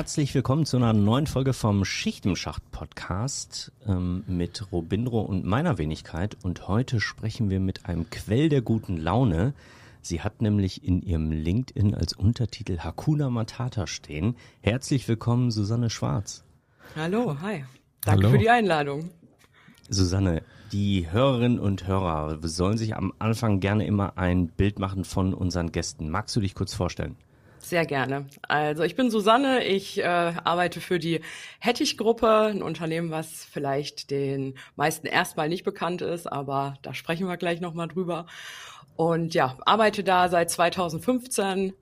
Herzlich willkommen zu einer neuen Folge vom Schicht im Schacht Podcast ähm, mit Robindro und meiner Wenigkeit. Und heute sprechen wir mit einem Quell der guten Laune. Sie hat nämlich in ihrem LinkedIn als Untertitel Hakuna Matata stehen. Herzlich willkommen, Susanne Schwarz. Hallo, hi. Danke Hallo. für die Einladung. Susanne, die Hörerinnen und Hörer sollen sich am Anfang gerne immer ein Bild machen von unseren Gästen. Magst du dich kurz vorstellen? Sehr gerne. Also ich bin Susanne, ich äh, arbeite für die Hettich-Gruppe, ein Unternehmen, was vielleicht den meisten erstmal nicht bekannt ist, aber da sprechen wir gleich nochmal drüber. Und ja, arbeite da seit 2015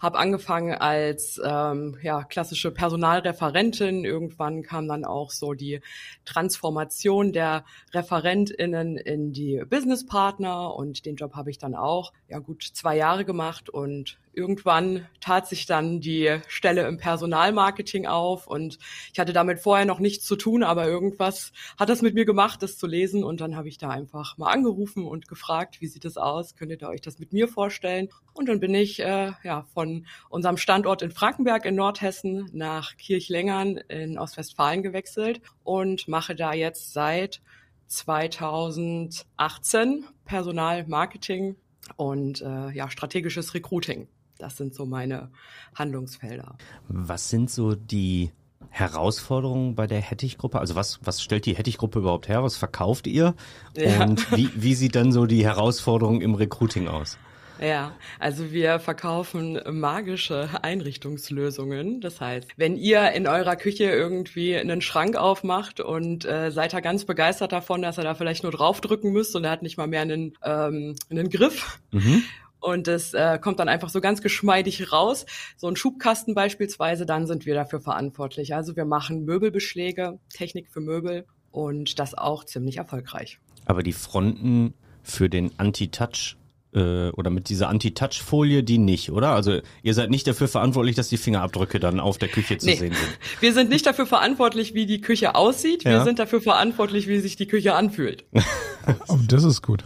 habe angefangen als ähm, ja, klassische Personalreferentin. Irgendwann kam dann auch so die Transformation der ReferentInnen in die Businesspartner und den Job habe ich dann auch ja gut zwei Jahre gemacht und irgendwann tat sich dann die Stelle im Personalmarketing auf und ich hatte damit vorher noch nichts zu tun, aber irgendwas hat das mit mir gemacht, das zu lesen und dann habe ich da einfach mal angerufen und gefragt, wie sieht es aus, könntet ihr euch das mit mir vorstellen? Und dann bin ich äh, ja von unserem Standort in Frankenberg in Nordhessen nach Kirchlengern in Ostwestfalen gewechselt und mache da jetzt seit 2018 Personalmarketing und äh, ja strategisches Recruiting. Das sind so meine Handlungsfelder. Was sind so die Herausforderungen bei der Hettich-Gruppe? Also was, was stellt die Hettich-Gruppe überhaupt her? Was verkauft ihr? Ja. Und wie, wie sieht dann so die Herausforderung im Recruiting aus? Ja, also wir verkaufen magische Einrichtungslösungen. Das heißt, wenn ihr in eurer Küche irgendwie einen Schrank aufmacht und äh, seid da ganz begeistert davon, dass ihr da vielleicht nur draufdrücken müsst und er hat nicht mal mehr einen, ähm, einen Griff. Mhm und es äh, kommt dann einfach so ganz geschmeidig raus. So ein Schubkasten beispielsweise, dann sind wir dafür verantwortlich. Also wir machen Möbelbeschläge, Technik für Möbel und das auch ziemlich erfolgreich. Aber die Fronten für den Anti-Touch äh, oder mit dieser Anti-Touch-Folie, die nicht, oder? Also ihr seid nicht dafür verantwortlich, dass die Fingerabdrücke dann auf der Küche zu nee. sehen sind. Wir sind nicht dafür verantwortlich, wie die Küche aussieht. Wir ja. sind dafür verantwortlich, wie sich die Küche anfühlt. oh, das ist gut.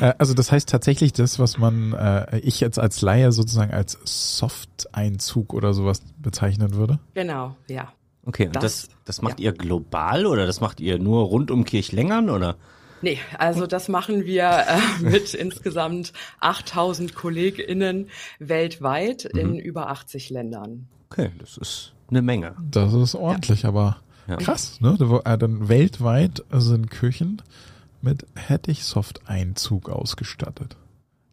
Äh, also das heißt tatsächlich das, was man, äh, ich jetzt als Laie sozusagen als Soft-Einzug oder sowas bezeichnen würde? Genau, ja. Okay, und das, das, das macht ja. ihr global oder das macht ihr nur rund um Kirchlängern oder? Nee, also das machen wir äh, mit insgesamt 8000 KollegInnen weltweit mhm. in über 80 Ländern. Okay, das ist eine Menge. Das ist ordentlich, ja. aber ja. krass, ne? Äh, dann weltweit sind Küchen mit Hettich-Soft-Einzug ausgestattet.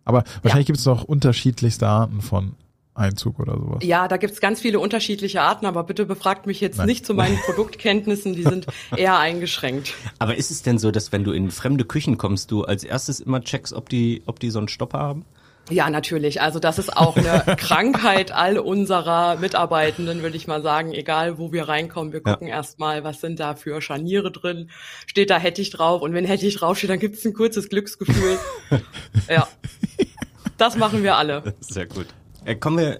Aber wahrscheinlich ja. gibt es auch unterschiedlichste Arten von Einzug oder sowas. Ja, da gibt's ganz viele unterschiedliche Arten, aber bitte befragt mich jetzt Nein. nicht zu meinen Produktkenntnissen, die sind eher eingeschränkt. Aber ist es denn so, dass wenn du in fremde Küchen kommst, du als erstes immer checkst, ob die, ob die so einen Stopper haben? Ja, natürlich. Also das ist auch eine Krankheit all unserer Mitarbeitenden, würde ich mal sagen. Egal, wo wir reinkommen, wir gucken ja. erstmal, was sind da für Scharniere drin. Steht da Hettich drauf und wenn Hettich draufsteht, dann gibt es ein kurzes Glücksgefühl. ja, das machen wir alle. Sehr gut. Äh, kommen wir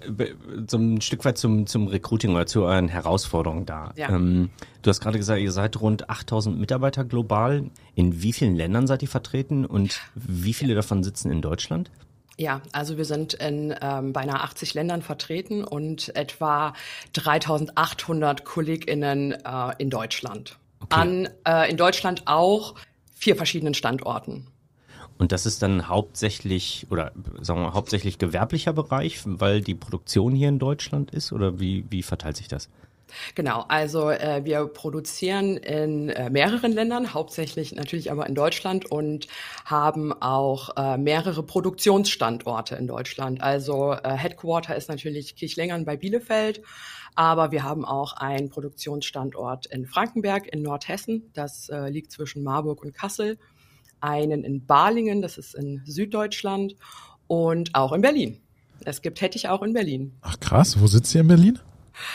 so ein Stück weit zum, zum Recruiting oder zu euren Herausforderungen da. Ja. Ähm, du hast gerade gesagt, ihr seid rund 8000 Mitarbeiter global. In wie vielen Ländern seid ihr vertreten und wie viele davon sitzen in Deutschland? Ja, also wir sind in ähm, beinahe 80 Ländern vertreten und etwa 3800 KollegInnen äh, in Deutschland. Okay. An äh, in Deutschland auch vier verschiedenen Standorten. Und das ist dann hauptsächlich oder sagen wir hauptsächlich gewerblicher Bereich, weil die Produktion hier in Deutschland ist oder wie, wie verteilt sich das? Genau, also äh, wir produzieren in äh, mehreren Ländern, hauptsächlich natürlich aber in Deutschland und haben auch äh, mehrere Produktionsstandorte in Deutschland. Also äh, Headquarter ist natürlich Kirchlengern bei Bielefeld, aber wir haben auch einen Produktionsstandort in Frankenberg in Nordhessen, das äh, liegt zwischen Marburg und Kassel, einen in Balingen, das ist in Süddeutschland und auch in Berlin es gibt Hettich auch in Berlin. Ach krass, wo sitzt ihr in Berlin?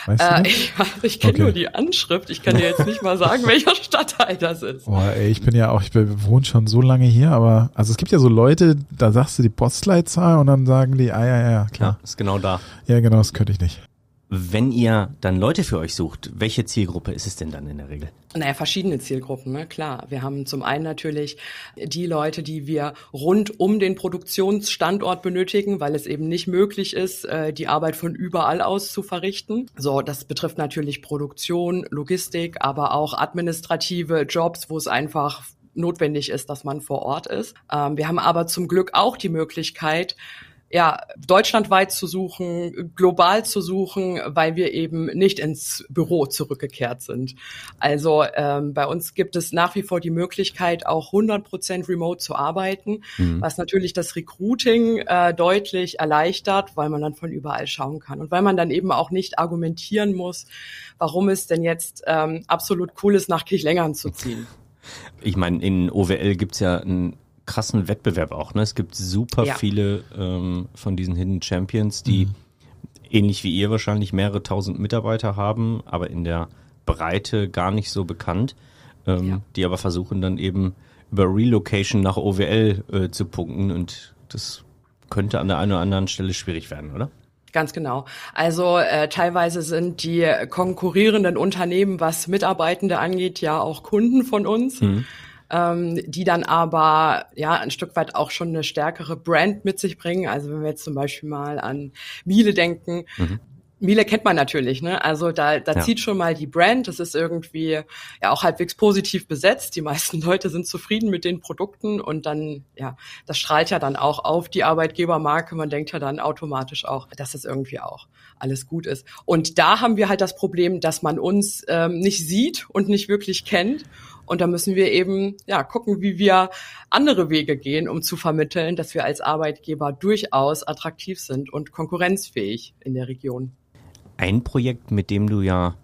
Weißt äh, ich ich kenne okay. nur die Anschrift. Ich kann dir jetzt nicht mal sagen, welcher Stadtteil das ist. Boah, ey, ich bin ja auch, ich wohne schon so lange hier, aber also es gibt ja so Leute, da sagst du die Postleitzahl und dann sagen die, ah ja, ja, klar. Ja, ist genau da. Ja, genau, das könnte ich nicht. Wenn ihr dann Leute für euch sucht, welche Zielgruppe ist es denn dann in der Regel? Naja, verschiedene Zielgruppen, ne? klar. Wir haben zum einen natürlich die Leute, die wir rund um den Produktionsstandort benötigen, weil es eben nicht möglich ist, äh, die Arbeit von überall aus zu verrichten. So, das betrifft natürlich Produktion, Logistik, aber auch administrative Jobs, wo es einfach notwendig ist, dass man vor Ort ist. Ähm, wir haben aber zum Glück auch die Möglichkeit, ja, deutschlandweit zu suchen, global zu suchen, weil wir eben nicht ins Büro zurückgekehrt sind. Also ähm, bei uns gibt es nach wie vor die Möglichkeit, auch 100 Prozent remote zu arbeiten, mhm. was natürlich das Recruiting äh, deutlich erleichtert, weil man dann von überall schauen kann und weil man dann eben auch nicht argumentieren muss, warum es denn jetzt ähm, absolut cool ist, nach Kirchlängern zu ziehen. Ich meine, in OWL gibt's ja ein krassen Wettbewerb auch. Ne? Es gibt super ja. viele ähm, von diesen Hidden Champions, die mhm. ähnlich wie ihr wahrscheinlich mehrere tausend Mitarbeiter haben, aber in der Breite gar nicht so bekannt, ähm, ja. die aber versuchen dann eben über Relocation nach OWL äh, zu punkten und das könnte an der einen oder anderen Stelle schwierig werden, oder? Ganz genau. Also äh, teilweise sind die konkurrierenden Unternehmen, was Mitarbeitende angeht, ja auch Kunden von uns. Mhm ähm, die dann aber ja ein Stück weit auch schon eine stärkere Brand mit sich bringen. Also wenn wir jetzt zum Beispiel mal an Miele denken, mhm. Miele kennt man natürlich, ne? Also da, da ja. zieht schon mal die Brand. Das ist irgendwie ja auch halbwegs positiv besetzt. Die meisten Leute sind zufrieden mit den Produkten und dann, ja, das strahlt ja dann auch auf die Arbeitgebermarke. Man denkt ja dann automatisch auch, dass es irgendwie auch alles gut ist. Und da haben wir halt das Problem, dass man uns ähm, nicht sieht und nicht wirklich kennt. Und da müssen wir eben ja gucken, wie wir andere Wege gehen, um zu vermitteln, dass wir als Arbeitgeber durchaus attraktiv sind und konkurrenzfähig in der Region. Ein Projekt, mit dem du ja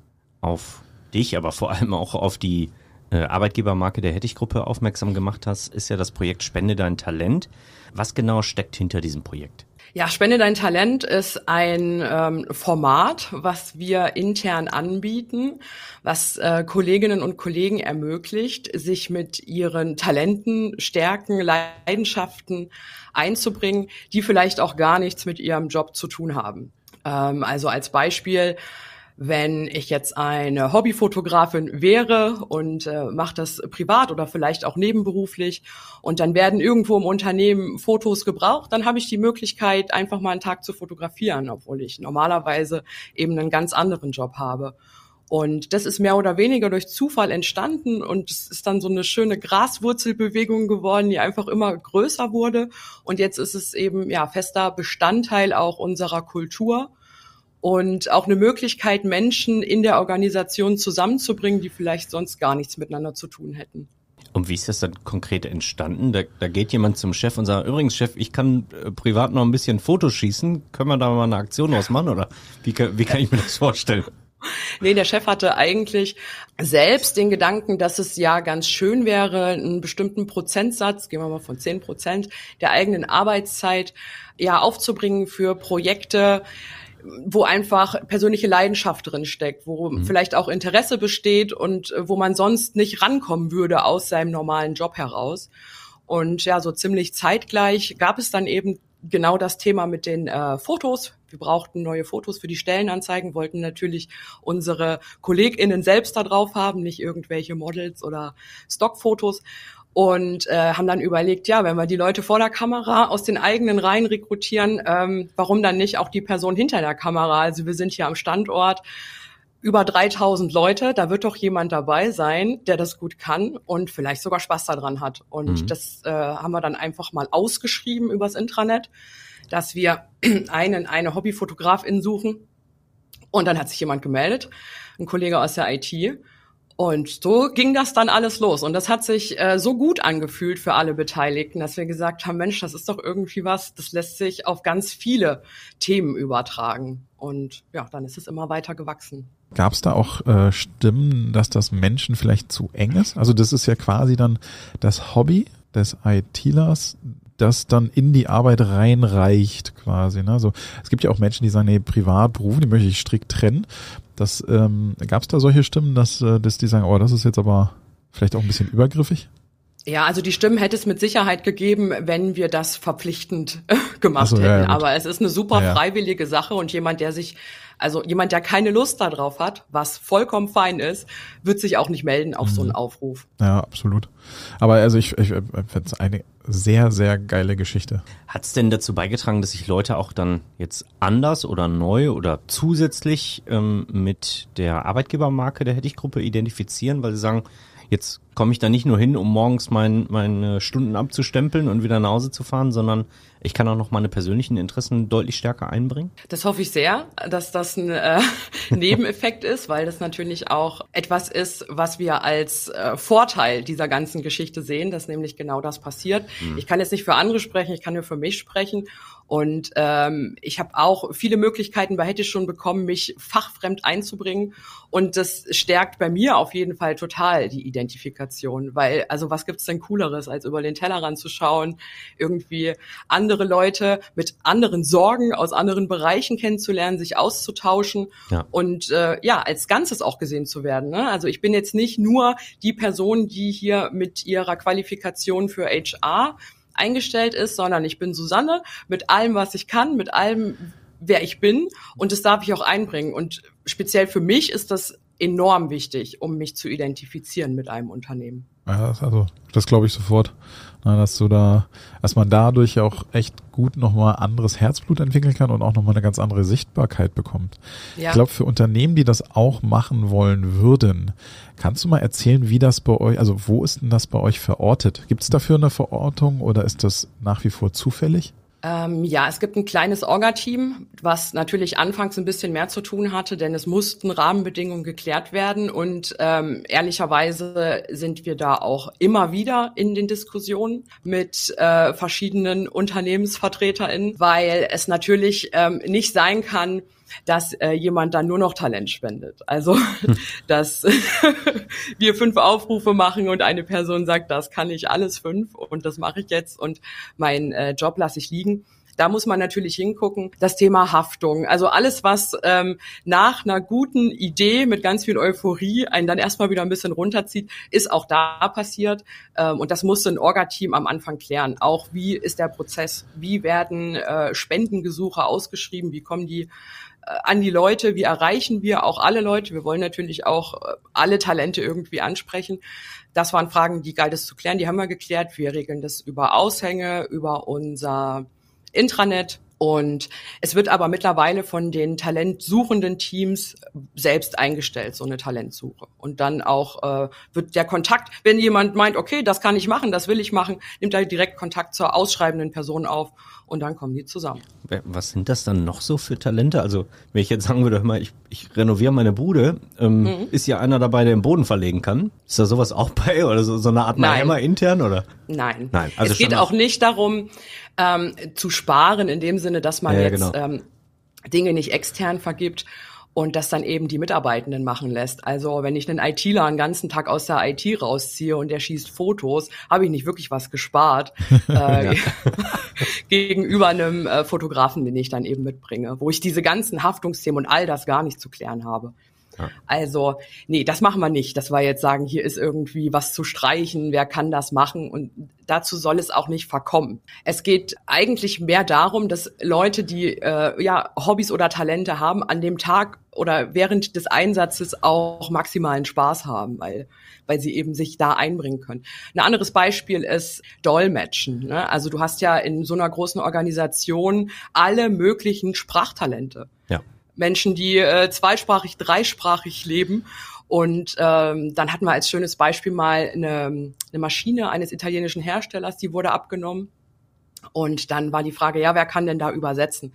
auf dich, aber vor allem auch auf die äh, Arbeitgebermarke der Hettich-Gruppe aufmerksam gemacht hast, ist ja das Projekt Spende dein Talent. Was genau steckt hinter diesem Projekt? Ja, Spende dein Talent ist ein ähm, Format, was wir intern anbieten, was äh, Kolleginnen und Kollegen ermöglicht, sich mit ihren Talenten, Stärken, Leidenschaften einzubringen, die vielleicht auch gar nichts mit ihrem Job zu tun haben. Ähm, also als Beispiel, wenn ich jetzt eine Hobbyfotografin wäre und äh, mache das privat oder vielleicht auch nebenberuflich und dann werden irgendwo im Unternehmen Fotos gebraucht, dann habe ich die Möglichkeit, einfach mal einen Tag zu fotografieren, obwohl ich normalerweise eben einen ganz anderen Job habe. Und das ist mehr oder weniger durch Zufall entstanden und es ist dann so eine schöne Graswurzelbewegung geworden, die einfach immer größer wurde. Und jetzt ist es eben ja fester Bestandteil auch unserer Kultur und auch eine Möglichkeit, Menschen in der Organisation zusammenzubringen, die vielleicht sonst gar nichts miteinander zu tun hätten. Und wie ist das dann konkret entstanden? Da, da geht jemand zum Chef und sagt, übrigens Chef, ich kann äh, privat noch ein bisschen Fotos schießen. Können wir da mal eine Aktion ausmachen oder wie, wie kann ich mir das vorstellen? Nee, der Chef hatte eigentlich selbst den Gedanken, dass es ja ganz schön wäre, einen bestimmten Prozentsatz, gehen wir mal von zehn Prozent der eigenen Arbeitszeit ja aufzubringen für Projekte, wo einfach persönliche Leidenschaft drin steckt, wo mhm. vielleicht auch Interesse besteht und äh, wo man sonst nicht rankommen würde aus seinem normalen Job heraus. Und ja, so ziemlich zeitgleich gab es dann eben genau das Thema mit den äh, Fotos. Wir brauchten neue Fotos für die Stellenanzeigen, wollten natürlich unsere KollegInnen selbst da drauf haben, nicht irgendwelche Models oder Stockfotos und äh, haben dann überlegt, ja, wenn wir die Leute vor der Kamera aus den eigenen Reihen rekrutieren, ähm, warum dann nicht auch die Person hinter der Kamera? Also wir sind hier am Standort über 3000 Leute, da wird doch jemand dabei sein, der das gut kann und vielleicht sogar Spaß daran hat. Und mhm. das äh, haben wir dann einfach mal ausgeschrieben übers Intranet, dass wir einen, eine Hobbyfotografin suchen. Und dann hat sich jemand gemeldet, ein Kollege aus der IT. Und so ging das dann alles los. Und das hat sich äh, so gut angefühlt für alle Beteiligten, dass wir gesagt haben, Mensch, das ist doch irgendwie was, das lässt sich auf ganz viele Themen übertragen. Und ja, dann ist es immer weiter gewachsen. Gab es da auch äh, Stimmen, dass das Menschen vielleicht zu eng ist? Also das ist ja quasi dann das Hobby des ITlers, das dann in die Arbeit reinreicht quasi. Ne? Also es gibt ja auch Menschen, die sagen, nee, privat, Beruf, die möchte ich strikt trennen. Das ähm, gab es da solche Stimmen, dass, äh, dass die sagen, oh, das ist jetzt aber vielleicht auch ein bisschen übergriffig? Ja, also die Stimmen hätte es mit Sicherheit gegeben, wenn wir das verpflichtend gemacht so, hätten. Ja, ja, Aber es ist eine super ja, freiwillige Sache und jemand, der sich, also jemand, der keine Lust darauf hat, was vollkommen fein ist, wird sich auch nicht melden auf mhm. so einen mhm. Aufruf. Ja, absolut. Aber also ich, ich, ich finde es eine sehr, sehr geile Geschichte. Hat es denn dazu beigetragen, dass sich Leute auch dann jetzt anders oder neu oder zusätzlich ähm, mit der Arbeitgebermarke der Hettich-Gruppe identifizieren, weil sie sagen, Jetzt komme ich da nicht nur hin, um morgens mein, meine Stunden abzustempeln und wieder nach Hause zu fahren, sondern ich kann auch noch meine persönlichen Interessen deutlich stärker einbringen. Das hoffe ich sehr, dass das ein äh, Nebeneffekt ist, weil das natürlich auch etwas ist, was wir als äh, Vorteil dieser ganzen Geschichte sehen, dass nämlich genau das passiert. Hm. Ich kann jetzt nicht für andere sprechen, ich kann nur für mich sprechen. Und ähm, ich habe auch viele Möglichkeiten bei Hätte schon bekommen, mich fachfremd einzubringen. Und das stärkt bei mir auf jeden Fall total die Identifikation. Weil, also was gibt's denn Cooleres, als über den Tellerrand zu schauen, irgendwie andere Leute mit anderen Sorgen aus anderen Bereichen kennenzulernen, sich auszutauschen ja. und äh, ja, als Ganzes auch gesehen zu werden. Ne? Also ich bin jetzt nicht nur die Person, die hier mit ihrer Qualifikation für HR eingestellt ist, sondern ich bin Susanne mit allem, was ich kann, mit allem, wer ich bin und das darf ich auch einbringen. Und speziell für mich ist das enorm wichtig, um mich zu identifizieren mit einem Unternehmen. Ja, also das glaube ich sofort, dass du da, dass man dadurch auch echt gut nochmal anderes Herzblut entwickeln kann und auch nochmal eine ganz andere Sichtbarkeit bekommt. Ja. Ich glaube, für Unternehmen, die das auch machen wollen würden, kannst du mal erzählen, wie das bei euch, also wo ist denn das bei euch verortet? Gibt es dafür eine Verortung oder ist das nach wie vor zufällig? Ähm, ja, es gibt ein kleines Orga-Team, was natürlich anfangs ein bisschen mehr zu tun hatte, denn es mussten Rahmenbedingungen geklärt werden und ähm, ehrlicherweise sind wir da auch immer wieder in den Diskussionen mit äh, verschiedenen UnternehmensvertreterInnen, weil es natürlich ähm, nicht sein kann, dass äh, jemand dann nur noch Talent spendet. Also, hm. dass wir fünf Aufrufe machen und eine Person sagt, das kann ich alles fünf und das mache ich jetzt und meinen äh, Job lasse ich liegen. Da muss man natürlich hingucken. Das Thema Haftung, also alles, was ähm, nach einer guten Idee mit ganz viel Euphorie einen dann erstmal wieder ein bisschen runterzieht, ist auch da passiert. Ähm, und das musste ein Orga-Team am Anfang klären. Auch wie ist der Prozess? Wie werden äh, Spendengesuche ausgeschrieben? Wie kommen die an die Leute, wie erreichen wir auch alle Leute. Wir wollen natürlich auch äh, alle Talente irgendwie ansprechen. Das waren Fragen, die galt es zu klären, die haben wir geklärt. Wir regeln das über Aushänge, über unser Intranet. Und es wird aber mittlerweile von den talentsuchenden Teams selbst eingestellt, so eine Talentsuche. Und dann auch äh, wird der Kontakt, wenn jemand meint, okay, das kann ich machen, das will ich machen, nimmt er direkt Kontakt zur ausschreibenden Person auf und dann kommen die zusammen. Was sind das dann noch so für Talente? Also wenn ich jetzt sagen würde, mal, ich, ich renoviere meine Bude, ähm, mhm. ist ja einer dabei, der den Boden verlegen kann? Ist da sowas auch bei oder so, so eine Art Heimer intern oder? Nein. Nein. Also es geht auch nicht darum ähm, zu sparen in dem Sinne, dass man ja, jetzt genau. ähm, Dinge nicht extern vergibt und das dann eben die Mitarbeitenden machen lässt. Also wenn ich einen ITler einen ganzen Tag aus der IT rausziehe und der schießt Fotos, habe ich nicht wirklich was gespart äh, gegenüber einem äh, Fotografen, den ich dann eben mitbringe, wo ich diese ganzen Haftungsthemen und all das gar nicht zu klären habe. Ja. Also, nee, das machen wir nicht. Das war jetzt sagen, hier ist irgendwie was zu streichen, wer kann das machen? Und dazu soll es auch nicht verkommen. Es geht eigentlich mehr darum, dass Leute, die äh, ja Hobbys oder Talente haben, an dem Tag oder während des Einsatzes auch maximalen Spaß haben, weil weil sie eben sich da einbringen können. Ein anderes Beispiel ist Dolmetschen. Ne? Also du hast ja in so einer großen Organisation alle möglichen Sprachtalente. Ja. Menschen, die äh, zweisprachig, dreisprachig leben. Und ähm, dann hatten wir als schönes Beispiel mal eine, eine Maschine eines italienischen Herstellers, die wurde abgenommen. Und dann war die Frage, ja, wer kann denn da übersetzen?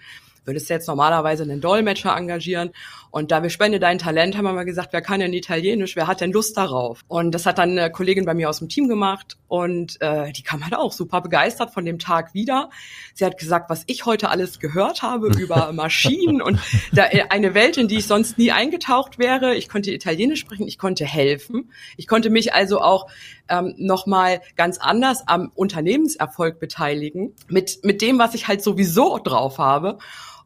Würdest du jetzt normalerweise einen Dolmetscher engagieren? Und da wir Spende dein Talent haben wir mal gesagt, wer kann denn Italienisch? Wer hat denn Lust darauf? Und das hat dann eine Kollegin bei mir aus dem Team gemacht und äh, die kam halt auch super begeistert von dem Tag wieder. Sie hat gesagt, was ich heute alles gehört habe über Maschinen und da, äh, eine Welt, in die ich sonst nie eingetaucht wäre. Ich konnte Italienisch sprechen, ich konnte helfen. Ich konnte mich also auch ähm, nochmal ganz anders am Unternehmenserfolg beteiligen, mit, mit dem, was ich halt sowieso drauf habe.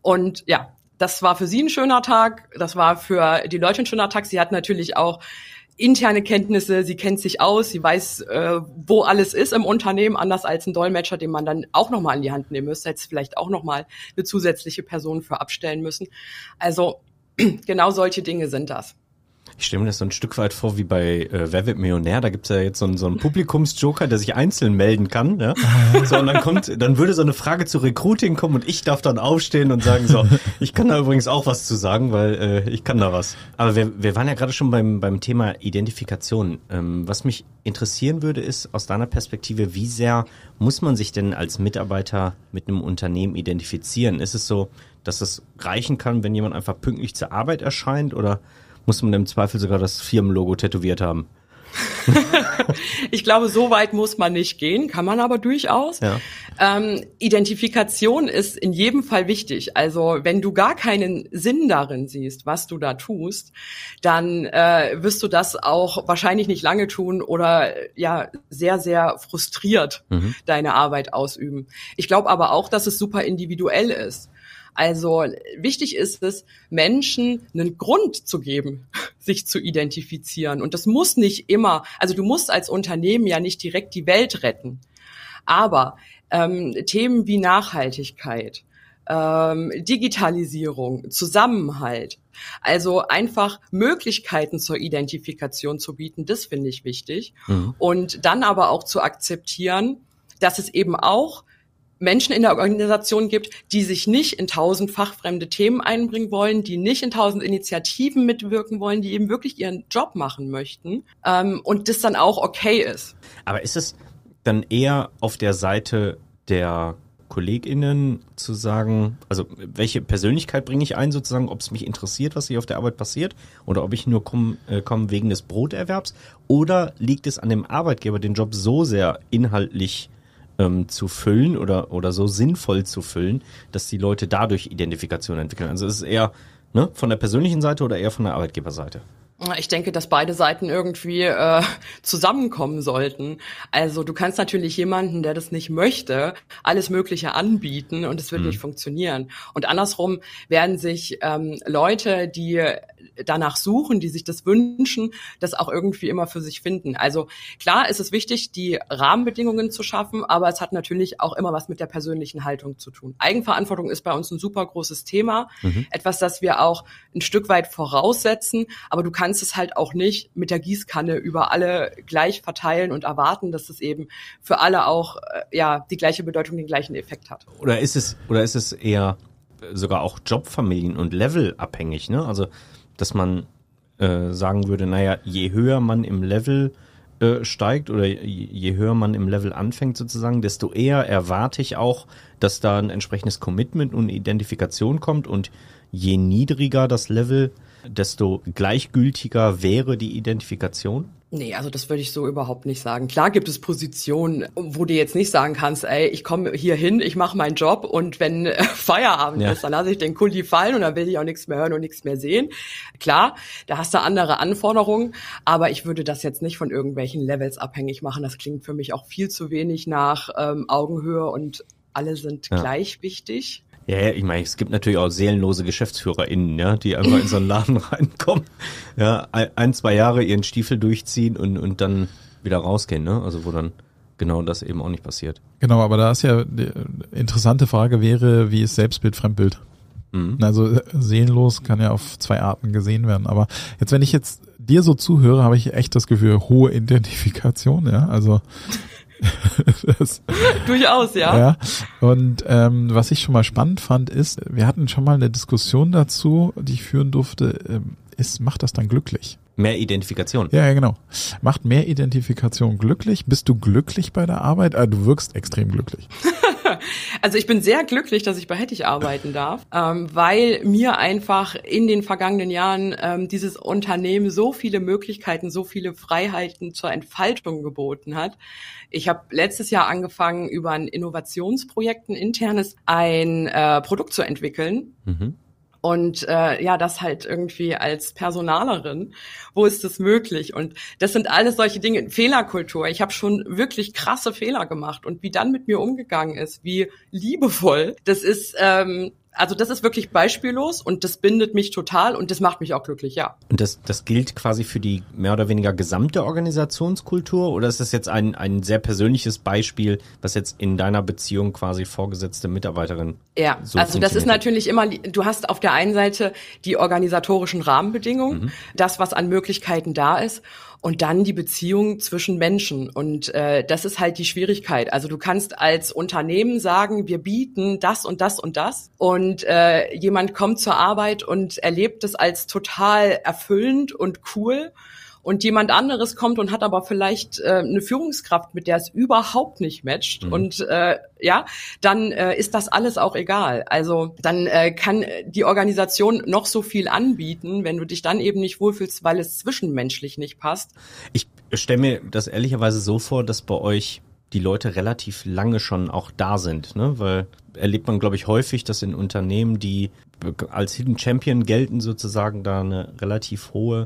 Und ja, das war für sie ein schöner Tag, das war für die Leute ein schöner Tag. Sie hat natürlich auch interne Kenntnisse, sie kennt sich aus, sie weiß, äh, wo alles ist im Unternehmen, anders als ein Dolmetscher, den man dann auch nochmal in die Hand nehmen müsste, hätte vielleicht auch nochmal eine zusätzliche Person für abstellen müssen. Also genau solche Dinge sind das. Ich stelle mir das so ein Stück weit vor wie bei äh, Wer wird Millionär? Da gibt's ja jetzt so einen, so einen Publikumsjoker, der sich einzeln melden kann. Ja? So, und dann kommt, dann würde so eine Frage zu Recruiting kommen und ich darf dann aufstehen und sagen so, ich kann da übrigens auch was zu sagen, weil äh, ich kann da was. Aber wir, wir waren ja gerade schon beim, beim Thema Identifikation. Ähm, was mich interessieren würde, ist aus deiner Perspektive, wie sehr muss man sich denn als Mitarbeiter mit einem Unternehmen identifizieren? Ist es so, dass es reichen kann, wenn jemand einfach pünktlich zur Arbeit erscheint oder muss man im Zweifel sogar das Firmenlogo tätowiert haben. ich glaube, so weit muss man nicht gehen, kann man aber durchaus. Ja. Ähm, Identifikation ist in jedem Fall wichtig. Also wenn du gar keinen Sinn darin siehst, was du da tust, dann äh, wirst du das auch wahrscheinlich nicht lange tun oder ja sehr, sehr frustriert mhm. deine Arbeit ausüben. Ich glaube aber auch, dass es super individuell ist. Also wichtig ist es, Menschen einen Grund zu geben, sich zu identifizieren. Und das muss nicht immer, also du musst als Unternehmen ja nicht direkt die Welt retten. Aber ähm, Themen wie Nachhaltigkeit, ähm, Digitalisierung, Zusammenhalt, also einfach Möglichkeiten zur Identifikation zu bieten, das finde ich wichtig. Mhm. Und dann aber auch zu akzeptieren, dass es eben auch Menschen in der Organisation gibt, die sich nicht in tausend fachfremde Themen einbringen wollen, die nicht in tausend Initiativen mitwirken wollen, die eben wirklich ihren Job machen möchten ähm, und das dann auch okay ist. Aber ist es dann eher auf der Seite der KollegInnen zu sagen, also welche Persönlichkeit bringe ich ein, sozusagen, ob es mich interessiert, was hier auf der Arbeit passiert, oder ob ich nur komme äh, komm wegen des Broterwerbs, oder liegt es an dem Arbeitgeber, den Job so sehr inhaltlich ähm, zu füllen oder, oder so sinnvoll zu füllen, dass die Leute dadurch Identifikation entwickeln. Also ist es eher ne, von der persönlichen Seite oder eher von der Arbeitgeberseite? Ich denke, dass beide Seiten irgendwie äh, zusammenkommen sollten. Also du kannst natürlich jemanden, der das nicht möchte, alles Mögliche anbieten und es wird mhm. nicht funktionieren. Und andersrum werden sich ähm, Leute, die danach suchen, die sich das wünschen, das auch irgendwie immer für sich finden. Also klar ist es wichtig, die Rahmenbedingungen zu schaffen, aber es hat natürlich auch immer was mit der persönlichen Haltung zu tun. Eigenverantwortung ist bei uns ein super großes Thema, mhm. etwas, das wir auch ein Stück weit voraussetzen, aber du kannst es halt auch nicht mit der Gießkanne über alle gleich verteilen und erwarten, dass es eben für alle auch äh, ja die gleiche Bedeutung, den gleichen Effekt hat. Oder ist es oder ist es eher sogar auch Jobfamilien und Level abhängig, ne? Also dass man äh, sagen würde, naja, je höher man im Level äh, steigt oder je höher man im Level anfängt sozusagen, desto eher erwarte ich auch, dass da ein entsprechendes Commitment und Identifikation kommt und je niedriger das Level, desto gleichgültiger wäre die Identifikation? Nee, also das würde ich so überhaupt nicht sagen. Klar gibt es Positionen, wo du jetzt nicht sagen kannst, ey, ich komme hier hin, ich mache meinen Job und wenn Feierabend ja. ist, dann lasse ich den Kuli fallen und dann will ich auch nichts mehr hören und nichts mehr sehen. Klar, da hast du andere Anforderungen, aber ich würde das jetzt nicht von irgendwelchen Levels abhängig machen. Das klingt für mich auch viel zu wenig nach ähm, Augenhöhe und alle sind ja. gleich wichtig. Ja, ja, ich meine, es gibt natürlich auch seelenlose GeschäftsführerInnen, ja, die einfach in so einen Laden reinkommen, ja, ein, zwei Jahre ihren Stiefel durchziehen und, und dann wieder rausgehen, ne? Also wo dann genau das eben auch nicht passiert. Genau, aber da ist ja die interessante Frage wäre, wie ist Selbstbild, Fremdbild? Mhm. Also seelenlos kann ja auf zwei Arten gesehen werden. Aber jetzt, wenn ich jetzt dir so zuhöre, habe ich echt das Gefühl, hohe Identifikation, ja. Also Durchaus, ja. ja. Und ähm, was ich schon mal spannend fand, ist, wir hatten schon mal eine Diskussion dazu, die ich führen durfte, ähm, ist, macht das dann glücklich? Mehr Identifikation. Ja, ja, genau. Macht mehr Identifikation glücklich? Bist du glücklich bei der Arbeit? Ah, du wirkst extrem glücklich. also ich bin sehr glücklich, dass ich bei Hettich arbeiten darf, ähm, weil mir einfach in den vergangenen Jahren ähm, dieses Unternehmen so viele Möglichkeiten, so viele Freiheiten zur Entfaltung geboten hat. Ich habe letztes Jahr angefangen, über ein Innovationsprojekt, ein internes, ein äh, Produkt zu entwickeln. Mhm Und äh, ja, das halt irgendwie als Personalerin, wo ist das möglich? Und das sind alles solche Dinge, Fehlerkultur. Ich habe schon wirklich krasse Fehler gemacht und wie dann mit mir umgegangen ist, wie liebevoll, das ist ähm, also das ist wirklich beispiellos und das bindet mich total und das macht mich auch glücklich, ja. Und das, das gilt quasi für die mehr oder weniger gesamte Organisationskultur oder ist das jetzt ein, ein sehr persönliches Beispiel, was jetzt in deiner Beziehung quasi vorgesetzte Mitarbeiterin? Ja, so also das ist natürlich immer, du hast auf der einen Seite die organisatorischen Rahmenbedingungen, mhm. das, was an Möglichkeiten da ist und dann die Beziehung zwischen Menschen. Und äh, das ist halt die Schwierigkeit. Also du kannst als Unternehmen sagen, wir bieten das und das und das. Und äh, jemand kommt zur Arbeit und erlebt es als total erfüllend und cool und jemand anderes kommt und hat aber vielleicht äh, eine Führungskraft, mit der es überhaupt nicht matcht mhm. und äh, ja, dann äh, ist das alles auch egal. Also dann äh, kann die Organisation noch so viel anbieten, wenn du dich dann eben nicht wohlfühlst, weil es zwischenmenschlich nicht passt. Ich stelle mir das ehrlicherweise so vor, dass bei euch die Leute relativ lange schon auch da sind, ne? Weil erlebt man, glaube ich, häufig, dass in Unternehmen, die als Hidden Champion gelten, sozusagen da eine relativ hohe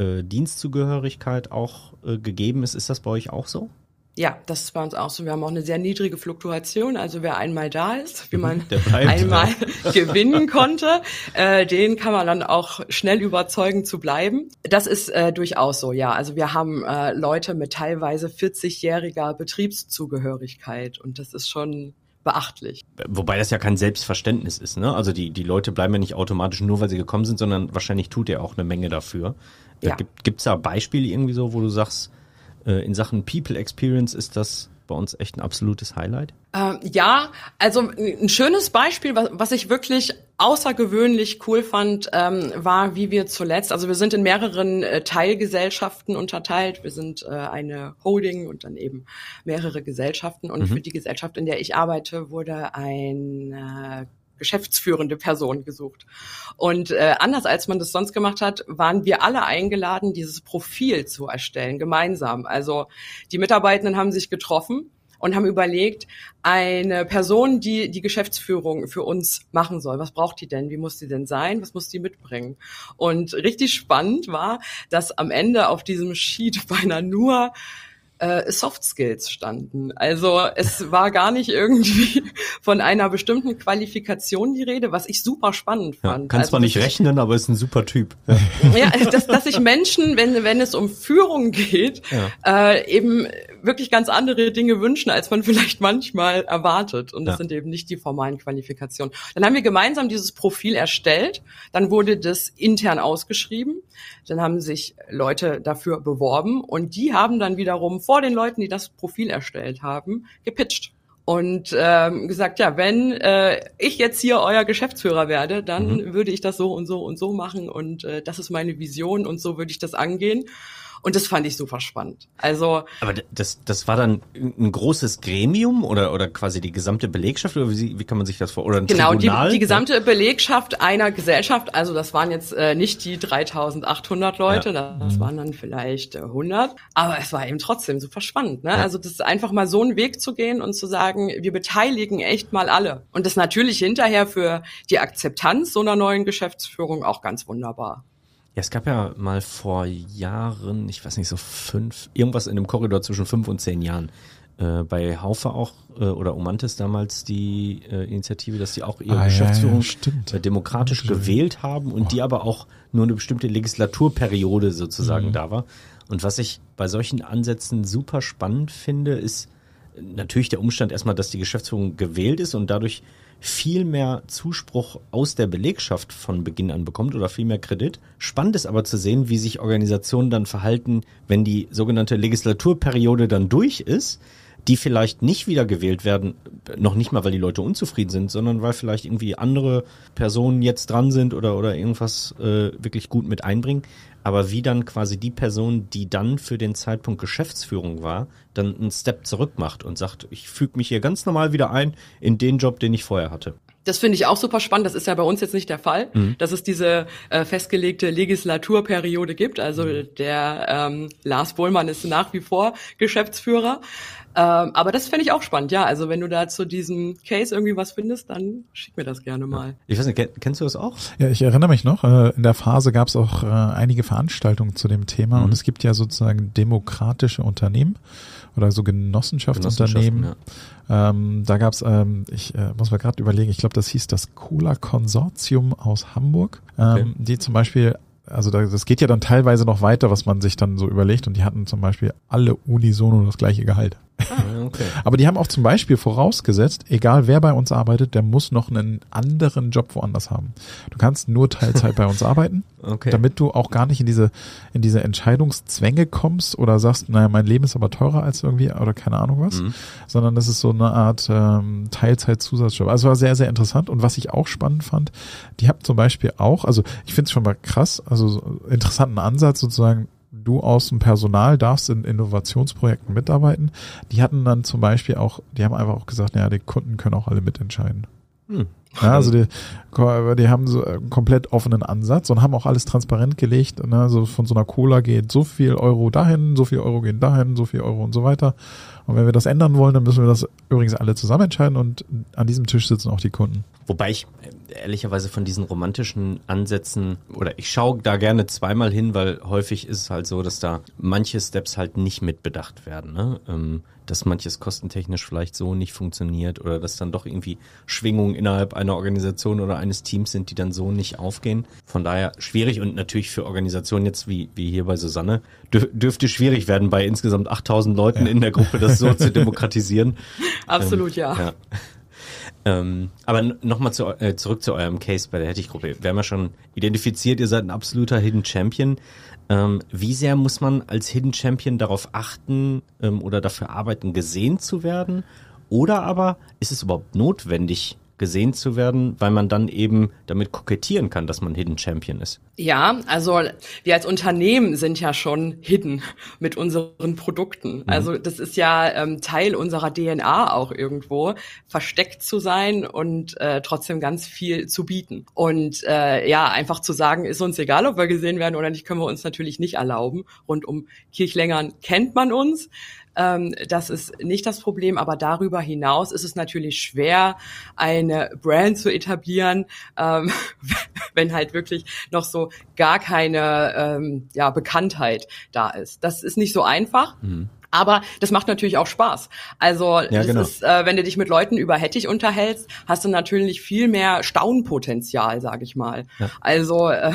äh, Dienstzugehörigkeit auch äh, gegeben ist. Ist das bei euch auch so? Ja, das ist bei uns auch so. Wir haben auch eine sehr niedrige Fluktuation. Also wer einmal da ist, wie mhm, man einmal gewinnen konnte, äh, den kann man dann auch schnell überzeugen zu bleiben. Das ist äh, durchaus so, ja. Also wir haben äh, Leute mit teilweise 40-jähriger Betriebszugehörigkeit und das ist schon beachtlich. Wobei das ja kein Selbstverständnis ist, ne? Also die, die Leute bleiben ja nicht automatisch nur, weil sie gekommen sind, sondern wahrscheinlich tut er auch eine Menge dafür. Ja. Gibt es da Beispiele irgendwie so, wo du sagst, äh, in Sachen People Experience ist das bei uns echt ein absolutes Highlight? Ähm, ja, also ein schönes Beispiel, was, was ich wirklich außergewöhnlich cool fand, ähm, war, wie wir zuletzt, also wir sind in mehreren äh, Teilgesellschaften unterteilt. Wir sind äh, eine Holding und dann eben mehrere Gesellschaften. Und mhm. für die Gesellschaft, in der ich arbeite, wurde ein äh, geschäftsführende Person gesucht. Und äh, anders als man das sonst gemacht hat, waren wir alle eingeladen, dieses Profil zu erstellen, gemeinsam. Also die Mitarbeitenden haben sich getroffen und haben überlegt, eine Person, die die Geschäftsführung für uns machen soll, was braucht die denn? Wie muss die denn sein? Was muss die mitbringen? Und richtig spannend war, dass am Ende auf diesem Sheet beinahe nur äh, Soft Skills standen. Also es war gar nicht irgendwie von einer bestimmten Qualifikation die Rede, was ich super spannend fand. Ja, kann also, zwar nicht rechnen, aber ist ein super Typ. Ja, ja dass, dass sich Menschen, wenn, wenn es um Führung geht, ja. äh, eben wirklich ganz andere Dinge wünschen, als man vielleicht manchmal erwartet. Und das ja. sind eben nicht die formalen Qualifikationen. Dann haben wir gemeinsam dieses Profil erstellt. Dann wurde das intern ausgeschrieben. Dann haben sich Leute dafür beworben und die haben dann wiederum vor den Leuten, die das Profil erstellt haben, gepitcht und ähm, gesagt, ja, wenn äh, ich jetzt hier euer Geschäftsführer werde, dann mhm. würde ich das so und so und so machen und äh, das ist meine Vision und so würde ich das angehen. Und das fand ich super spannend. Also. Aber das, das war dann ein großes Gremium oder, oder quasi die gesamte Belegschaft oder wie, wie kann man sich das vor? Oder ein genau, Tribunal? die, die gesamte Belegschaft einer Gesellschaft. Also das waren jetzt äh, nicht die 3800 Leute, ja. das waren dann vielleicht äh, 100. Aber es war eben trotzdem super spannend. Ne? Ja. Also das ist einfach mal so einen Weg zu gehen und zu sagen, wir beteiligen echt mal alle. Und das natürlich hinterher für die Akzeptanz so einer neuen Geschäftsführung auch ganz wunderbar. Ja, es gab ja mal vor Jahren, ich weiß nicht, so fünf, irgendwas in dem Korridor zwischen fünf und zehn Jahren. Äh, bei Haufe auch äh, oder Omantis damals die äh, Initiative, dass sie auch ihre ah, Geschäftsführung ja, ja, äh, demokratisch stimmt. gewählt haben und oh. die aber auch nur eine bestimmte Legislaturperiode sozusagen mhm. da war. Und was ich bei solchen Ansätzen super spannend finde, ist natürlich der Umstand erstmal, dass die Geschäftsführung gewählt ist und dadurch viel mehr Zuspruch aus der Belegschaft von Beginn an bekommt oder viel mehr Kredit. Spannend ist aber zu sehen, wie sich Organisationen dann verhalten, wenn die sogenannte Legislaturperiode dann durch ist, die vielleicht nicht wieder gewählt werden, noch nicht mal, weil die Leute unzufrieden sind, sondern weil vielleicht irgendwie andere Personen jetzt dran sind oder, oder irgendwas äh, wirklich gut mit einbringen aber wie dann quasi die Person, die dann für den Zeitpunkt Geschäftsführung war, dann einen Step zurück macht und sagt, ich füge mich hier ganz normal wieder ein in den Job, den ich vorher hatte. Das finde ich auch super spannend. Das ist ja bei uns jetzt nicht der Fall, mhm. dass es diese äh, festgelegte Legislaturperiode gibt. Also mhm. der ähm, Lars Bohlmann ist nach wie vor Geschäftsführer. Ähm, aber das fände ich auch spannend, ja. Also wenn du da zu diesem Case irgendwie was findest, dann schick mir das gerne mal. Ich weiß nicht, kennst du das auch? Ja, ich erinnere mich noch, äh, in der Phase gab es auch äh, einige Veranstaltungen zu dem Thema mhm. und es gibt ja sozusagen demokratische Unternehmen oder so Genossenschaftsunternehmen. Ja. Ähm, da gab's, ähm, ich äh, muss mal gerade überlegen, ich glaube, das hieß das Cola Konsortium aus Hamburg, ähm, okay. die zum Beispiel also das geht ja dann teilweise noch weiter, was man sich dann so überlegt und die hatten zum Beispiel alle unisono das gleiche Gehalt. Ah, okay. Aber die haben auch zum Beispiel vorausgesetzt, egal wer bei uns arbeitet, der muss noch einen anderen Job woanders haben. Du kannst nur Teilzeit bei uns arbeiten, okay. damit du auch gar nicht in diese, in diese Entscheidungszwänge kommst oder sagst, naja, mein Leben ist aber teurer als irgendwie oder keine Ahnung was, mhm. sondern das ist so eine Art ähm, Teilzeit-Zusatzjob. Also war sehr, sehr interessant und was ich auch spannend fand, die haben zum Beispiel auch, also ich finde es schon mal krass, also so interessanten Ansatz sozusagen, du aus dem Personal darfst in Innovationsprojekten mitarbeiten. Die hatten dann zum Beispiel auch, die haben einfach auch gesagt, naja, die Kunden können auch alle mitentscheiden. Hm. Ja, also die, die haben so einen komplett offenen Ansatz und haben auch alles transparent gelegt. Ne? Also von so einer Cola geht so viel Euro dahin, so viel Euro gehen dahin, so viel Euro und so weiter. Und wenn wir das ändern wollen, dann müssen wir das übrigens alle zusammen entscheiden und an diesem Tisch sitzen auch die Kunden. Wobei ich ehrlicherweise von diesen romantischen Ansätzen oder ich schaue da gerne zweimal hin, weil häufig ist es halt so, dass da manche Steps halt nicht mitbedacht werden. Ne? Ähm, dass manches kostentechnisch vielleicht so nicht funktioniert oder dass dann doch irgendwie Schwingungen innerhalb einer Organisation oder eines Teams sind, die dann so nicht aufgehen. Von daher schwierig und natürlich für Organisationen jetzt wie, wie hier bei Susanne dürf, dürfte schwierig werden, bei insgesamt 8000 Leuten ja. in der Gruppe das so zu demokratisieren. Absolut, ähm, ja. ja. Ähm, aber nochmal zu, äh, zurück zu eurem Case bei der Hettich-Gruppe. Wir haben ja schon identifiziert, ihr seid ein absoluter Hidden Champion. Ähm, wie sehr muss man als Hidden Champion darauf achten ähm, oder dafür arbeiten, gesehen zu werden? Oder aber ist es überhaupt notwendig, gesehen zu werden, weil man dann eben damit kokettieren kann, dass man Hidden Champion ist. Ja, also wir als Unternehmen sind ja schon hidden mit unseren Produkten. Mhm. Also das ist ja ähm, Teil unserer DNA auch irgendwo, versteckt zu sein und äh, trotzdem ganz viel zu bieten. Und äh, ja, einfach zu sagen, ist uns egal, ob wir gesehen werden oder nicht, können wir uns natürlich nicht erlauben. Rund um Kirchlängern kennt man uns. Ähm, das ist nicht das Problem, aber darüber hinaus ist es natürlich schwer, eine Brand zu etablieren, ähm, wenn halt wirklich noch so gar keine ähm, ja, Bekanntheit da ist. Das ist nicht so einfach. Mhm. Aber das macht natürlich auch Spaß. Also ja, genau. ist, äh, wenn du dich mit Leuten über Hettich unterhältst, hast du natürlich viel mehr Staunpotenzial, sag ich mal. Ja. Also äh,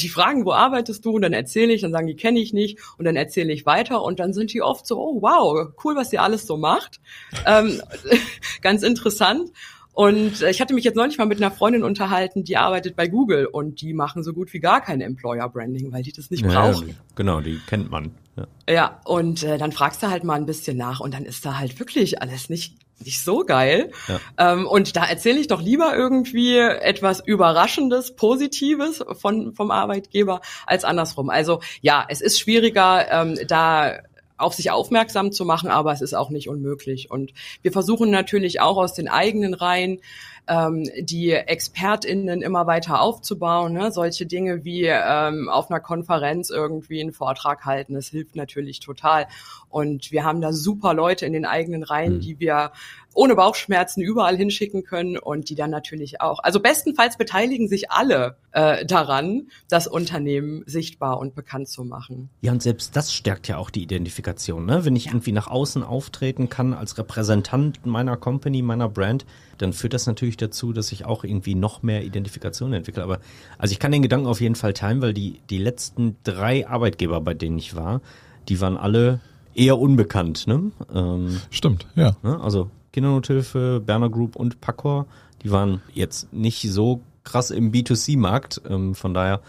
die fragen, wo arbeitest du? Und dann erzähle ich, dann sagen die, kenne ich nicht. Und dann erzähle ich weiter und dann sind die oft so, oh wow, cool, was ihr alles so macht. Ähm, ganz interessant. Und äh, ich hatte mich jetzt neulich mal mit einer Freundin unterhalten, die arbeitet bei Google und die machen so gut wie gar kein Employer Branding, weil die das nicht ja, brauchen. Genau, die kennt man. Ja, ja und äh, dann fragst du halt mal ein bisschen nach und dann ist da halt wirklich alles nicht nicht so geil. Ja. Ähm, und da erzähle ich doch lieber irgendwie etwas Überraschendes, Positives von, vom Arbeitgeber als andersrum. Also ja, es ist schwieriger, ähm, da auf sich aufmerksam zu machen, aber es ist auch nicht unmöglich. Und wir versuchen natürlich auch aus den eigenen Reihen ähm, die ExpertInnen immer weiter aufzubauen. Ne? Solche Dinge wie ähm, auf einer Konferenz irgendwie einen Vortrag halten, das hilft natürlich total. Und wir haben da super Leute in den eigenen Reihen, mhm. die wir ohne Bauchschmerzen überall hinschicken können und die dann natürlich auch. Also bestenfalls beteiligen sich alle äh, daran, das Unternehmen sichtbar und bekannt zu machen. Ja, und selbst das stärkt ja auch die Identifikation. Ne? Wenn ich ja. irgendwie nach außen auftreten kann als Repräsentant meiner Company, meiner Brand, dann führt das natürlich dazu, dass ich auch irgendwie noch mehr Identifikation entwickle. Aber also ich kann den Gedanken auf jeden Fall teilen, weil die, die letzten drei Arbeitgeber, bei denen ich war, die waren alle eher unbekannt. Ne? Ähm, Stimmt, ja. Ne? Also Kindernothilfe, Berner Group und Pacor. Die waren jetzt nicht so krass im B2C-Markt. Ähm, von daher,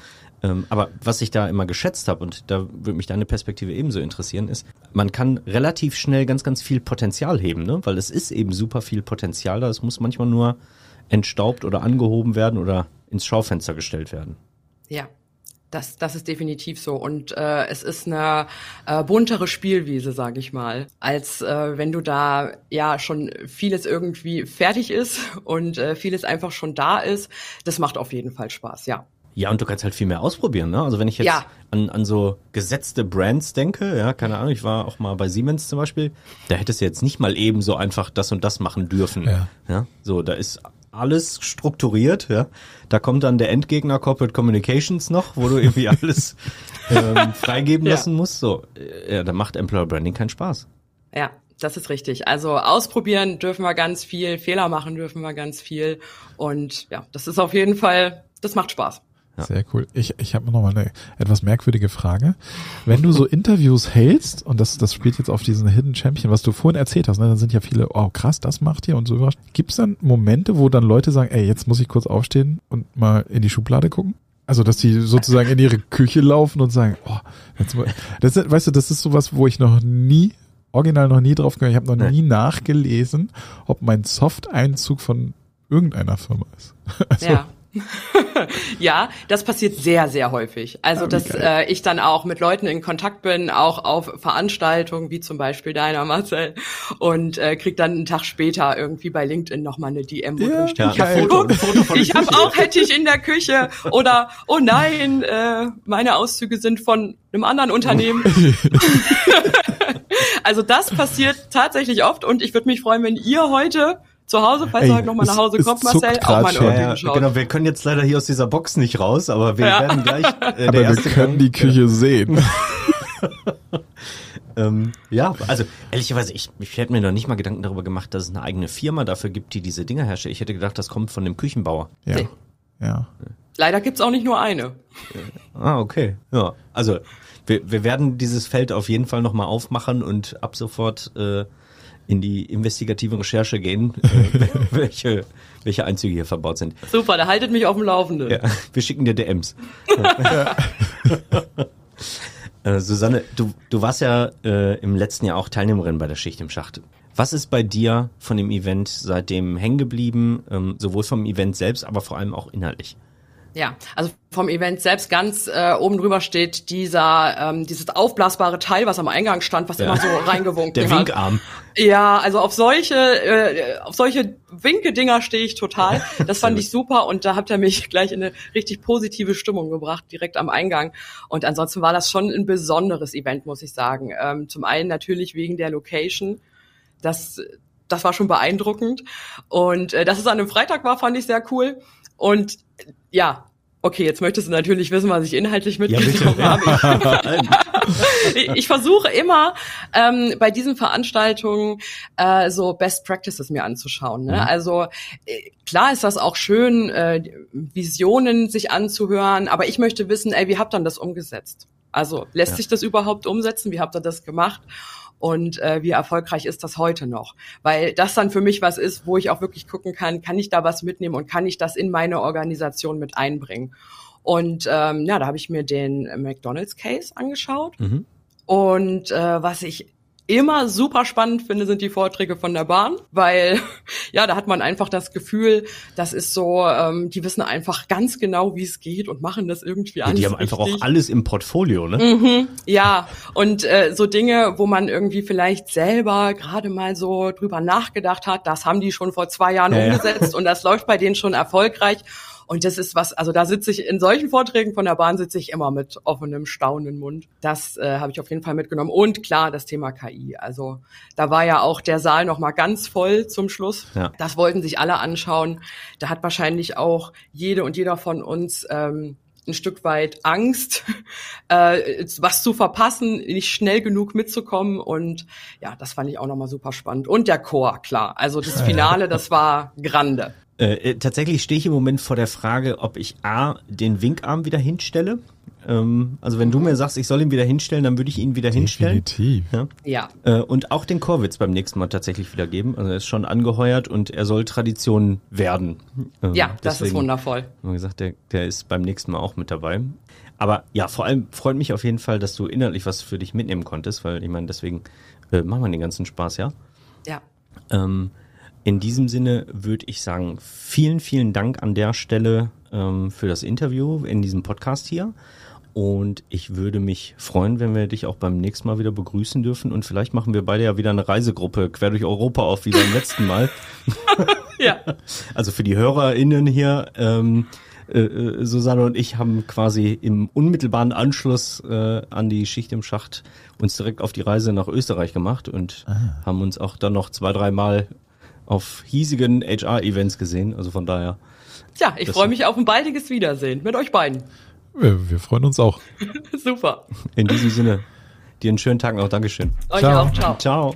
ähm, aber was ich da immer geschätzt habe, und da würde mich deine Perspektive ebenso interessieren, ist, man kann relativ schnell ganz, ganz viel Potenzial heben, ne? weil es ist eben super viel Potenzial da. Es muss manchmal nur entstaubt oder angehoben werden oder ins Schaufenster gestellt werden. Ja, das, das ist definitiv so. Und äh, es ist eine äh, buntere Spielwiese, sage ich mal, als äh, wenn du da ja schon vieles irgendwie fertig ist und äh, vieles einfach schon da ist. Das macht auf jeden Fall Spaß, ja. Ja, und du kannst halt viel mehr ausprobieren, ne? Also wenn ich jetzt Ja. an, an so gesetzte Brands denke, ja, keine Ahnung, ich war auch mal bei Siemens zum Beispiel, da hättest du jetzt nicht mal eben so einfach das und das machen dürfen. Ja. ja so, da ist alles strukturiert, ja. Da kommt dann der Endgegner Corporate Communications noch, wo du irgendwie alles ähm, freigeben Ja. lassen musst. So, äh, ja, da macht Employer Branding keinen Spaß. Ja, das ist richtig. Also ausprobieren dürfen wir ganz viel, Fehler machen dürfen wir ganz viel. Und ja, das ist auf jeden Fall, das macht Spaß. Sehr cool. Ich, ich habe noch mal eine etwas merkwürdige Frage. Wenn du so Interviews hältst, und das, das spielt jetzt auf diesen Hidden Champion, was du vorhin erzählt hast, ne, dann sind ja viele, oh krass, das macht ihr und so überrascht. Gibt es dann Momente, wo dann Leute sagen, ey, jetzt muss ich kurz aufstehen und mal in die Schublade gucken? Also, dass die sozusagen in ihre Küche laufen und sagen, oh, jetzt mal, das, ist- weißt du, das ist sowas, wo ich noch nie, original noch nie drauf gekommen, ich habe noch nie nachgelesen, ob mein Soft-Einzug von irgendeiner Firma ist. Also, Ja. ja, das passiert sehr, sehr häufig. Also, Ah, dass äh, ich dann auch mit Leuten in Kontakt bin, auch auf Veranstaltungen, wie zum Beispiel deiner, Marcel, und äh, krieg dann einen Tag später irgendwie bei LinkedIn nochmal eine DM, wo Ja, drin Ja, ein Foto, ein Foto ich habe Küche. auch Hettich in der Küche oder oh nein, äh, meine Auszüge sind von einem anderen Unternehmen. also das passiert tatsächlich oft und ich würde mich freuen, wenn ihr heute zu Hause, falls Ey, ihr heute noch mal nach Hause zuckt Marcel, auch mal schon. in Ja, eure ja, Küche schaut. genau, wir können jetzt leider hier aus dieser Box nicht raus, aber wir Ja. werden gleich äh, der Aber wir erste können Gang- die Küche sehen. Ähm, ja, also ehrlicherweise, ich, ich hätte mir noch nicht mal Gedanken darüber gemacht, dass es eine eigene Firma dafür gibt, die diese Dinger herstellt. Ich hätte gedacht, das kommt von dem Küchenbauer. Ja. Nee. Ja. Leider gibt's auch nicht nur eine. Ah, okay. Ja, also wir, wir werden dieses Feld auf jeden Fall nochmal aufmachen und ab sofort äh, in die investigative Recherche gehen, äh, welche, welche Einzüge hier verbaut sind. Super, da haltet mich auf dem Laufenden. Ja, wir schicken dir DMs. äh, Susanne, du, du warst ja äh, im letzten Jahr auch Teilnehmerin bei der Schicht im Schacht. Was ist bei dir von dem Event seitdem hängen geblieben, ähm, sowohl vom Event selbst, aber vor allem auch inhaltlich? Ja, also vom Event selbst ganz äh, oben drüber steht dieser ähm, dieses aufblasbare Teil, was am Eingang stand, was Ja. immer so reingewunken Der hat. Winkarm. Ja, also auf solche äh, auf solche Winke-Dinger stehe ich total. Das fand ich super und da habt ihr mich gleich in eine richtig positive Stimmung gebracht, direkt am Eingang. Und ansonsten war das schon ein besonderes Event, muss ich sagen. Ähm, zum einen natürlich wegen der Location. Das das war schon beeindruckend. Und äh, dass es an einem Freitag war, fand ich sehr cool. Und ja, okay, jetzt möchtest du natürlich wissen, was ich inhaltlich Ja, mitgenommen bitte. habe. Ich, ich versuche immer ähm, bei diesen Veranstaltungen äh, so Best Practices mir anzuschauen. Ne? Mhm. Also äh, klar ist das auch schön, äh, Visionen sich anzuhören, aber ich möchte wissen, ey, wie habt ihr das umgesetzt? Also lässt Ja. sich das überhaupt umsetzen? Wie habt ihr das gemacht? Und äh, wie erfolgreich ist das heute noch? Weil das dann für mich was ist, wo ich auch wirklich gucken kann, kann ich da was mitnehmen und kann ich das in meine Organisation mit einbringen? Und ähm, ja, da habe ich mir den McDonald's Case angeschaut. Mhm. Und äh, was ich immer super spannend finde, sind die Vorträge von der Bahn, weil ja, da hat man einfach das Gefühl, das ist so, ähm, die wissen einfach ganz genau, wie es geht und machen das irgendwie Ja, alles die haben einfach auch richtig. alles im Portfolio, ne? Mhm, ja, und äh, so Dinge, wo man irgendwie vielleicht selber gerade mal so drüber nachgedacht hat, das haben die schon vor zwei Jahren Ja, ja. umgesetzt und das läuft bei denen schon erfolgreich. Und das ist was, also da sitze ich in solchen Vorträgen von der Bahn sitze ich immer mit offenem, staunenden Mund. Das äh, habe ich auf jeden Fall mitgenommen. Und klar, das Thema KI. Also da war ja auch der Saal noch mal ganz voll zum Schluss. Ja. Das wollten sich alle anschauen. Da hat wahrscheinlich auch jede und jeder von uns ähm, ein Stück weit Angst, äh, was zu verpassen, nicht schnell genug mitzukommen. Und ja, das fand ich auch nochmal super spannend. Und der Chor, klar. Also das Finale, das war grande. Äh, äh, tatsächlich stehe ich im Moment vor der Frage, ob ich A, den Winkarm wieder hinstelle. Ähm, also wenn du mir sagst, ich soll ihn wieder hinstellen, dann würde ich ihn wieder hinstellen. Definitiv. Ja. Ja. Äh, und auch den Chorwitz beim nächsten Mal tatsächlich wieder geben. Also er ist schon angeheuert und er soll Tradition werden. Ähm, Ja, das ist deswegen wundervoll. haben wir gesagt, der, der ist beim nächsten Mal auch mit dabei. Aber ja, vor allem freut mich auf jeden Fall, dass du inhaltlich was für dich mitnehmen konntest, weil ich meine, deswegen äh, machen wir den ganzen Spaß, ja. Ja. Ähm, in diesem Sinne würde ich sagen, vielen, vielen Dank an der Stelle ähm, für das Interview in diesem Podcast hier. Und ich würde mich freuen, wenn wir dich auch beim nächsten Mal wieder begrüßen dürfen. Und vielleicht machen wir beide ja wieder eine Reisegruppe quer durch Europa auf, wie beim letzten Mal. Ja. Also für die HörerInnen hier, ähm, äh, äh, Susanne und ich haben quasi im unmittelbaren Anschluss äh, an die Schicht im Schacht uns direkt auf die Reise nach Österreich gemacht und Aha. haben uns auch dann noch zwei, dreimal auf hiesigen HR-Events gesehen. Also von daher. Tja, ich freue mich auf ein baldiges Wiedersehen mit euch beiden. Wir, wir freuen uns auch. Super. In diesem Sinne, dir einen schönen Tag noch. Dankeschön. Euch ciao. auch. Ciao. Ciao.